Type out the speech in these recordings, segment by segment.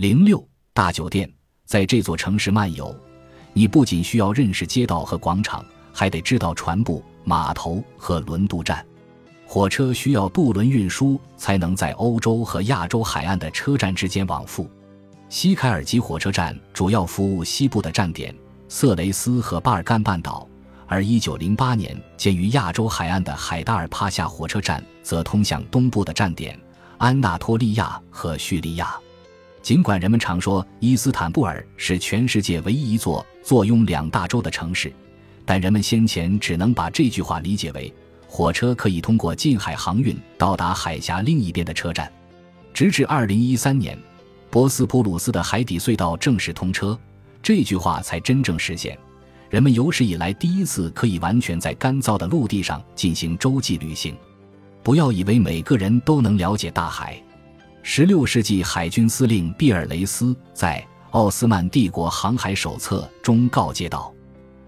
零六大酒店在这座城市漫游，你不仅需要认识街道和广场，还得知道船埠、码头和轮渡站。火车需要渡轮运输，才能在欧洲和亚洲海岸的车站之间往复。西凯尔基火车站主要服务西部的站点色雷斯和巴尔干半岛，而1908年建于亚洲海岸的海达尔帕夏火车站则通向东部的站点安纳托利亚和叙利亚。尽管人们常说伊斯坦布尔是全世界唯一一座坐拥两大洲的城市，但人们先前只能把这句话理解为。火车可以通过近海航运到达海峡另一边的车站，直至二零一三年，博斯普鲁斯的海底隧道正式通车，这句话才真正实现。人们有史以来第一次可以完全在干燥的陆地上进行洲际旅行。不要以为每个人都能了解大海。十六世纪海军司令毕尔雷斯在《奥斯曼帝国航海手册》中告诫道：“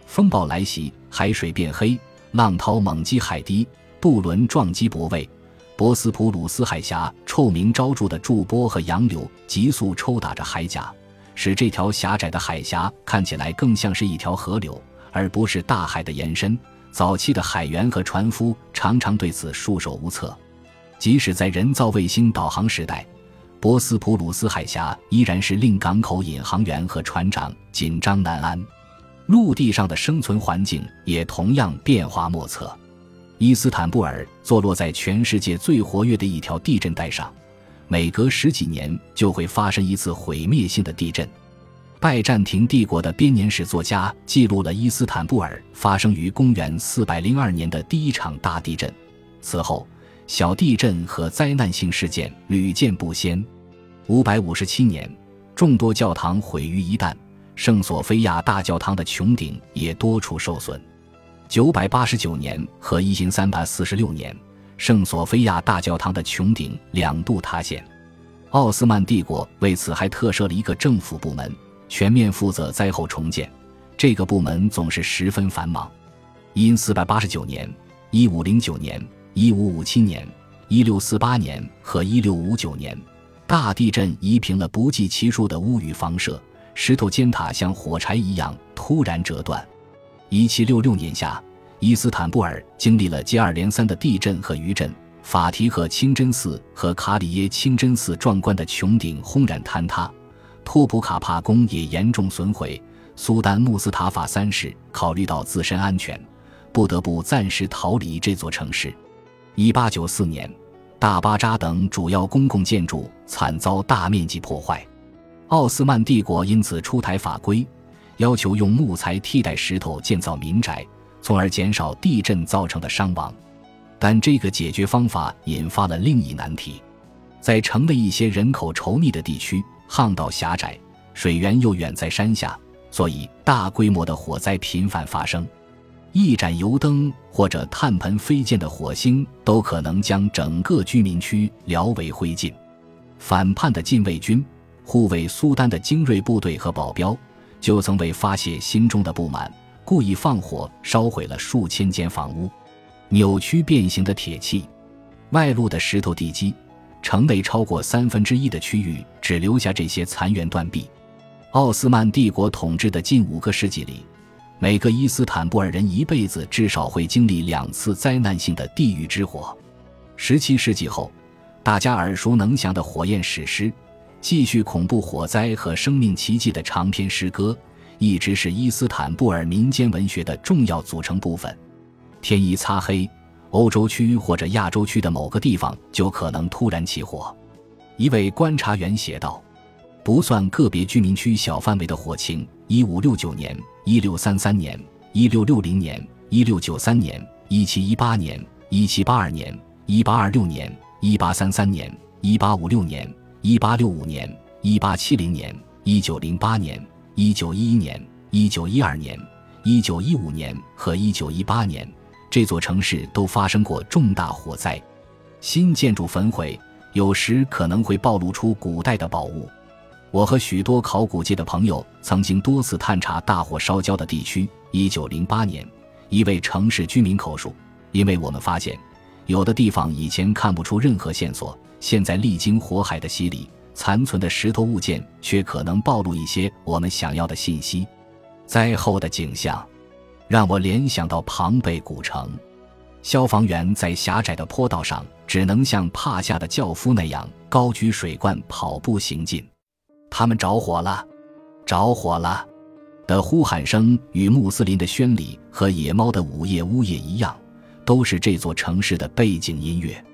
风暴来袭，海水变黑。”浪涛猛击海堤，渡轮撞击泊位，博斯普鲁斯海峡臭名昭著的筑波和洋流急速抽打着海甲，使这条狭窄的海峡看起来更像是一条河流，而不是大海的延伸。早期的海员和船夫常常对此束手无策。即使在人造卫星导航时代，博斯普鲁斯海峡依然是令港口引航员和船长紧张难安。陆地上的生存环境也同样变化莫测。伊斯坦布尔坐落在全世界最活跃的一条地震带上，每隔十几年就会发生一次毁灭性的地震。拜占庭帝国的编年史作家记录了伊斯坦布尔发生于公元402年的第一场大地震，此后小地震和灾难性事件屡见不鲜。557年，众多教堂毁于一旦。圣索菲亚大教堂的穹顶也多处受损。九百八十九年和一零三百四十六年，圣索菲亚大教堂的穹顶两度塌陷。奥斯曼帝国为此还特设了一个政府部门，全面负责灾后重建。这个部门总是十分繁忙。因四百八十九年、一五零九年、一五五七年、一六四八年和一六五九年，大地震夷平了不计其数的屋宇房舍。石头尖塔像火柴一样突然折断。一七六六年夏，伊斯坦布尔经历了接二连三的地震和余震，法提赫清真寺和卡里耶清真寺壮观的穹顶轰然坍塌，托普卡帕宫也严重损毁。苏丹穆斯塔法三世考虑到自身安全，不得不暂时逃离这座城市。一八九四年，大巴扎等主要公共建筑惨遭大面积破坏。奥斯曼帝国因此出台法规，要求用木材替代石头建造民宅，从而减少地震造成的伤亡。但这个解决方法引发了另一难题：在城内一些人口稠密的地区，巷道狭窄，水源又远在山下，所以大规模的火灾频繁发生。一盏油灯或者炭盆飞溅的火星，都可能将整个居民区燎为灰烬。反叛的禁卫军。护卫苏丹的精锐部队和保镖，就曾为发泄心中的不满，故意放火烧毁了数千间房屋。扭曲变形的铁器，外露的石头地基，城内超过三分之一的区域只留下这些残垣断壁。奥斯曼帝国统治的近五个世纪里，每个伊斯坦布尔人一辈子至少会经历两次灾难性的地狱之火。十七世纪后，大家耳熟能详的火焰史诗。继续恐怖火灾和生命奇迹的长篇诗歌，一直是伊斯坦布尔民间文学的重要组成部分。天一擦黑，欧洲区或者亚洲区的某个地方就可能突然起火。一位观察员写道：“不算个别居民区小范围的火情，一五六九年、一六三三年、一六六零年、一六九三年、一七一八年、一七八二年、一八二六年、一八三三年、一八五六年。”一八六五年、一八七零年、一九零八年、一九一一年、一九一二年、一九一五年和一九一八年，这座城市都发生过重大火灾。新建筑焚毁有时可能会暴露出古代的宝物。我和许多考古界的朋友曾经多次探查大火烧焦的地区。一九零八年，一位城市居民口述：“因为我们发现，有的地方以前看不出任何线索。”现在历经火海的洗礼，残存的石头物件却可能暴露一些我们想要的信息。灾后的景象，让我联想到庞贝古城。消防员在狭窄的坡道上，只能像帕夏的轿夫那样高举水罐跑步行进。他们着火了，着火了！的呼喊声与穆斯林的宣礼和野猫的午夜呜咽一样，都是这座城市的背景音乐。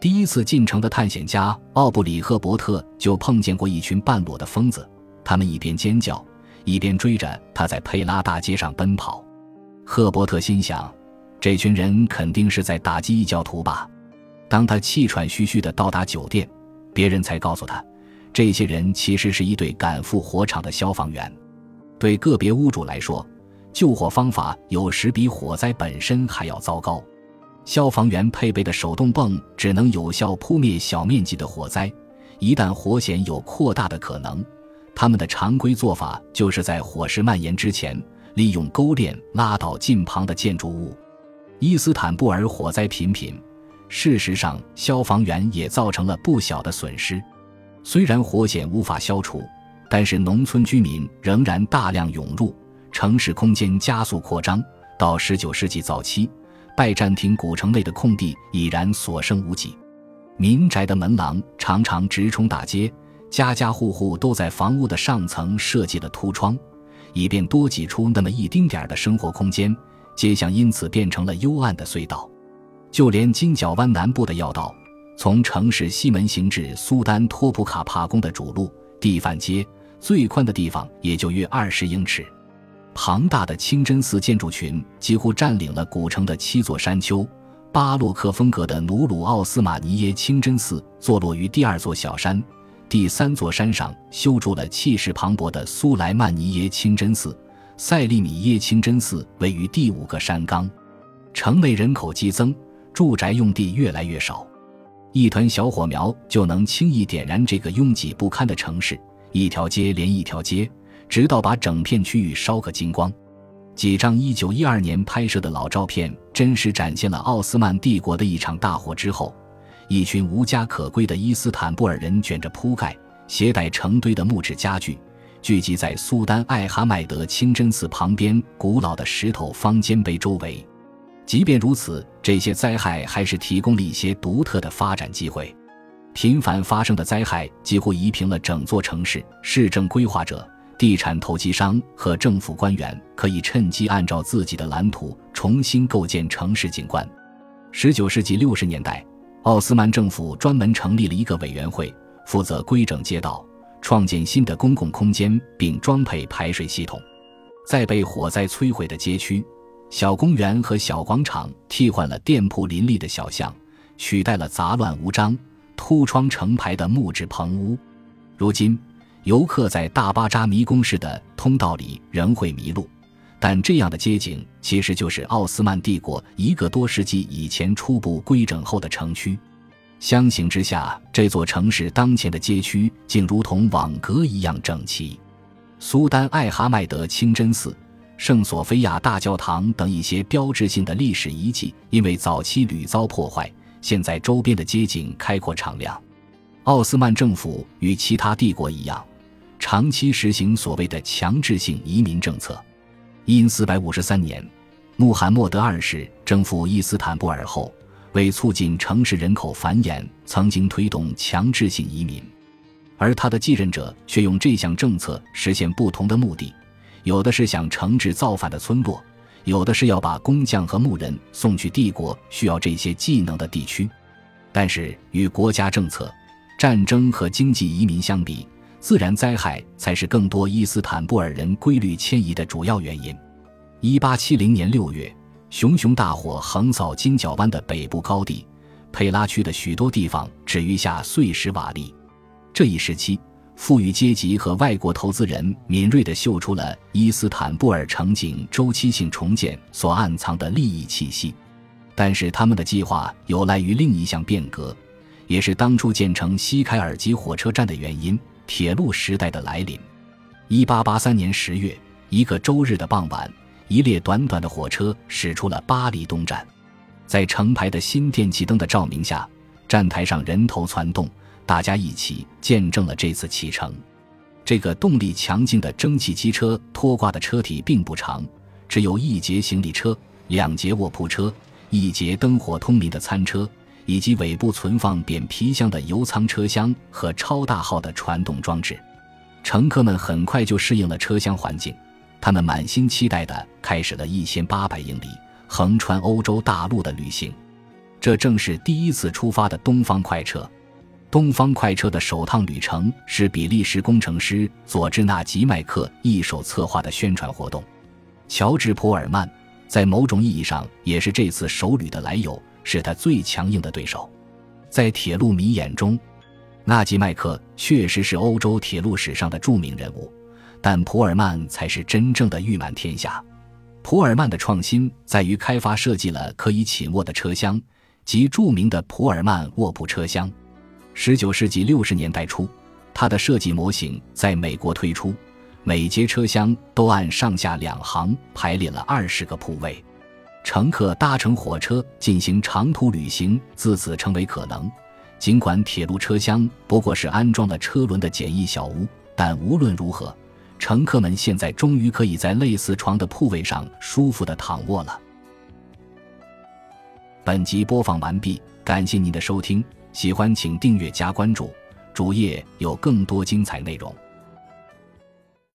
第一次进城的探险家奥布里赫伯特就碰见过一群半裸的疯子，他们一边尖叫，一边追着他在佩拉大街上奔跑。赫伯特心想。这群人肯定是在打击异教徒吧？当他气喘吁吁地到达酒店，别人才告诉他，这些人其实是一队赶赴火场的消防员。对个别屋主来说，救火方法有时比火灾本身还要糟糕。消防员配备的手动泵只能有效扑灭小面积的火灾，一旦火险有扩大的可能，他们的常规做法就是在火势蔓延之前，利用钩链拉倒近旁的建筑物。伊斯坦布尔火灾频频，事实上，消防员也造成了不小的损失。虽然火险无法消除，但是农村居民仍然大量涌入，城市空间加速扩张。到19世纪早期，拜占庭古城内的空地已然所剩无几，民宅的门廊常常直冲大街，家家户户都在房屋的上层设计了凸窗，以便多挤出那么一丁点儿的生活空间。街巷因此变成了幽暗的隧道，就连金角湾南部的要道，从城市西门行至苏丹托普卡帕宫的主路地范街，最宽的地方也就约二十英尺。庞大的清真寺建筑群几乎占领了古城的七座山丘。巴洛克风格的努鲁奥斯马尼耶清真寺坐落于第二座小山，第三座山上修筑了气势磅礴的苏莱曼尼耶清真寺。塞利米耶清真寺位于第五个山冈，城内人口激增，住宅用地越来越少，一团小火苗就能轻易点燃这个拥挤不堪的城市，一条街连一条街，直到把整片区域烧个精光。几张1912年拍摄的老照片，真实展现了奥斯曼帝国的一场大火之后，一群无家可归的伊斯坦布尔人卷着铺盖，携带成堆的木质家具。聚集在苏丹艾哈迈德清真寺旁边古老的石头方尖碑周围。即便如此，这些灾害还是提供了一些独特的发展机会。频繁发生的灾害几乎夷平了整座城市。市政规划者、地产投机商和政府官员可以趁机按照自己的蓝图重新构建城市景观。19世纪60年代，奥斯曼政府专门成立了一个委员会，负责规整街道。创建新的公共空间，并装配排水系统，在被火灾摧毁的街区，小公园和小广场替换了店铺林立的小巷，取代了杂乱无章、凸窗成排的木质棚屋。如今，游客在大巴扎迷宫式的通道里仍会迷路，但这样的街景其实就是奥斯曼帝国一个多世纪以前初步规整后的城区。相形之下，这座城市当前的街区竟如同网格一样整齐。苏丹艾哈迈德清真寺、圣索菲亚大教堂等一些标志性的历史遗迹，因为早期屡遭破坏，现在周边的街景开阔敞亮。奥斯曼政府与其他帝国一样，长期实行所谓的强制性移民政策。因四百五十三年，穆罕默德二世征服伊斯坦布尔后。为促进城市人口繁衍，曾经推动强制性移民，而他的继任者却用这项政策实现不同的目的：有的是想惩治造反的村落，有的是要把工匠和牧人送去帝国需要这些技能的地区。但是，与国家政策、战争和经济移民相比，自然灾害才是更多伊斯坦布尔人规律迁移的主要原因。一八七零年六月。熊熊大火横扫金角湾的北部高地，佩拉区的许多地方只余下碎石瓦砾。这一时期，富裕阶级和外国投资人敏锐地嗅出了伊斯坦布尔城景周期性重建所暗藏的利益气息。但是，他们的计划有赖于另一项变革，也是当初建成西凯尔吉火车站的原因——铁路时代的来临。一八八三年十月，一个周日的傍晚。一列短短的火车驶出了巴黎东站，在成排的新电气灯的照明下，站台上人头攒动，大家一起见证了这次启程。这个动力强劲的蒸汽机车拖挂的车体并不长，只有一节行李车、两节卧铺车、一节灯火通明的餐车，以及尾部存放扁皮箱的油舱车厢和超大号的传动装置。乘客们很快就适应了车厢环境，他们满心期待地开始了一千八百英里横穿欧洲大陆的旅行。这正是第一次出发的东方快车。东方快车的首趟旅程是比利时工程师佐治纳吉麦克一手策划的宣传活动。乔治普尔曼在某种意义上也是这次首旅的来由，是他最强硬的对手。在铁路迷眼中，纳吉麦克确实是欧洲铁路史上的著名人物，但普尔曼才是真正的誉满天下。普尔曼的创新在于开发设计了可以起卧的车厢，即著名的普尔曼卧铺车厢。十九世纪六十年代初，他的设计模型在美国推出，每节车厢都按上下两行排列了二十个铺位，乘客搭乘火车进行长途旅行自此成为可能。尽管铁路车厢不过是安装了车轮的简易小屋，但无论如何，乘客们现在终于可以在类似床的铺位上舒服地躺卧了。本集播放完毕，感谢您的收听。喜欢请订阅加关注，主页有更多精彩内容。